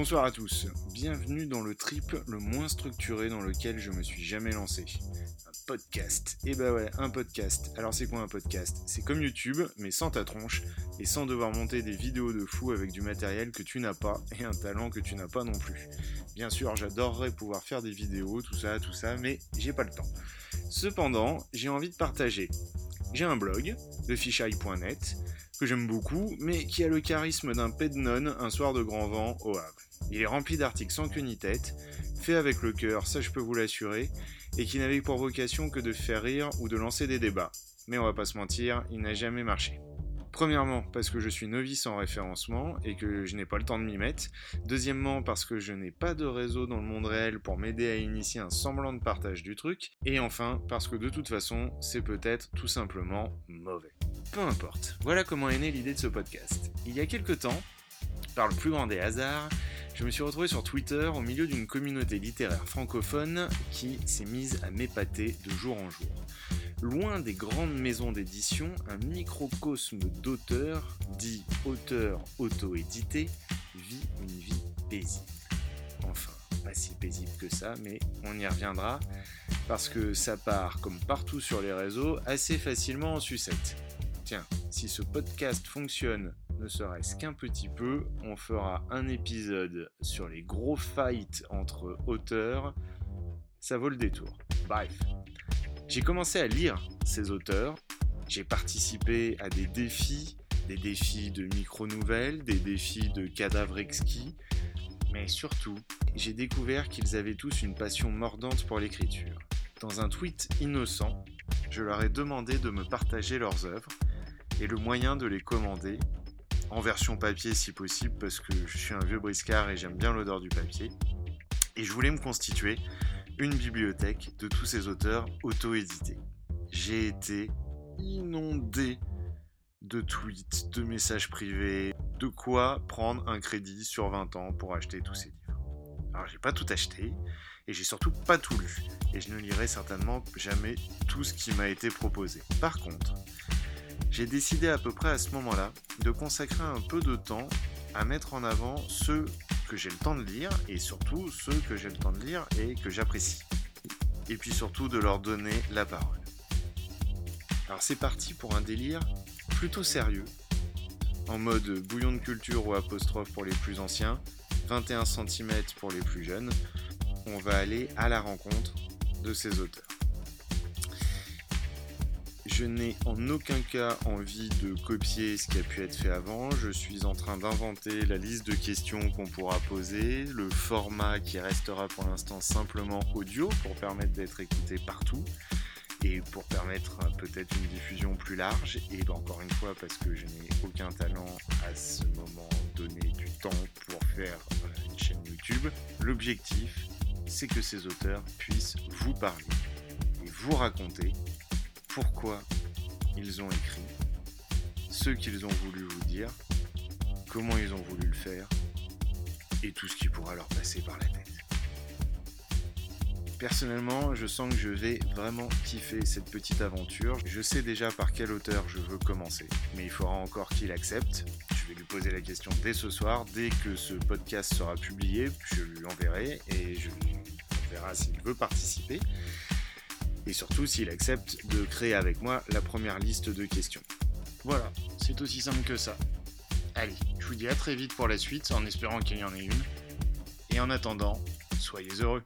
Bonsoir à tous, bienvenue dans le trip le moins structuré dans lequel je me suis jamais lancé. Un podcast. Et bah ouais, un podcast. Alors c'est quoi un podcast? C'est comme YouTube, mais sans ta tronche, et sans devoir monter des vidéos de fou avec du matériel que tu n'as pas, et un talent que tu n'as pas non plus. Bien sûr, j'adorerais pouvoir faire des vidéos, tout ça, tout ça, mais j'ai pas le temps. Cependant, j'ai envie de partager. J'ai un blog, theficheye.net, que j'aime beaucoup, mais qui a le charisme d'un pednon un soir de grand vent au Havre. Il est rempli d'articles sans queue ni tête, fait avec le cœur, ça je peux vous l'assurer, et qui n'avait pour vocation que de faire rire ou de lancer des débats. Mais on va pas se mentir, il n'a jamais marché. Premièrement, parce que je suis novice en référencement et que je n'ai pas le temps de m'y mettre. Deuxièmement, parce que je n'ai pas de réseau dans le monde réel pour m'aider à initier un semblant de partage du truc. Et enfin, parce que de toute façon, c'est peut-être tout simplement mauvais. Peu importe, voilà comment est née l'idée de ce podcast. Il y a quelques temps, par le plus grand des hasards, je me suis retrouvé sur Twitter au milieu d'une communauté littéraire francophone qui s'est mise à m'épater de jour en jour. Loin des grandes maisons d'édition, un microcosme d'auteurs, dit auteur auto-édité, vit une vie paisible. Enfin, pas si paisible que ça, mais on y reviendra, parce que ça part, comme partout sur les réseaux, assez facilement en sucette. Si ce podcast fonctionne ne serait-ce qu'un petit peu, on fera un épisode sur les gros fights entre auteurs. Ça vaut le détour. Bref. J'ai commencé à lire ces auteurs. J'ai participé à des défis, des défis de micro-nouvelles, des défis de cadavres exquis. Mais surtout, j'ai découvert qu'ils avaient tous une passion mordante pour l'écriture. Dans un tweet innocent, je leur ai demandé de me partager leurs œuvres et le moyen de les commander en version papier si possible parce que je suis un vieux briscard et j'aime bien l'odeur du papier. Et je voulais me constituer une bibliothèque de tous ces auteurs auto-édités. J'ai été inondé de tweets, de messages privés, de quoi prendre un crédit sur 20 ans pour acheter tous ces livres. Alors j'ai pas tout acheté et j'ai surtout pas tout lu et je ne lirai certainement jamais tout ce qui m'a été proposé. Par contre, j'ai décidé à peu près à ce moment-là de consacrer un peu de temps à mettre en avant ceux que j'ai le temps de lire et surtout ceux que j'ai le temps de lire et que j'apprécie. Et puis surtout de leur donner la parole. Alors c'est parti pour un délire plutôt sérieux, en mode bouillon de culture ou apostrophe pour les plus anciens, 21 cm pour les plus jeunes. On va aller à la rencontre de ces auteurs. Je n'ai en aucun cas envie de copier ce qui a pu être fait avant. Je suis en train d'inventer la liste de questions qu'on pourra poser, le format qui restera pour l'instant simplement audio pour permettre d'être écouté partout et pour permettre peut-être une diffusion plus large. Et encore une fois, parce que je n'ai aucun talent à ce moment donné du temps pour faire une chaîne YouTube, l'objectif, c'est que ces auteurs puissent vous parler et vous raconter pourquoi ils ont écrit, ce qu'ils ont voulu vous dire, comment ils ont voulu le faire, et tout ce qui pourra leur passer par la tête. Personnellement, je sens que je vais vraiment kiffer cette petite aventure. Je sais déjà par quel auteur je veux commencer, mais il faudra encore qu'il accepte. Je vais lui poser la question dès ce soir, dès que ce podcast sera publié, je lui enverrai et je on verra s'il veut participer et surtout s'il accepte de créer avec moi la première liste de questions. Voilà, c'est aussi simple que ça. Allez, je vous dis à très vite pour la suite en espérant qu'il y en ait une. Et en attendant, soyez heureux.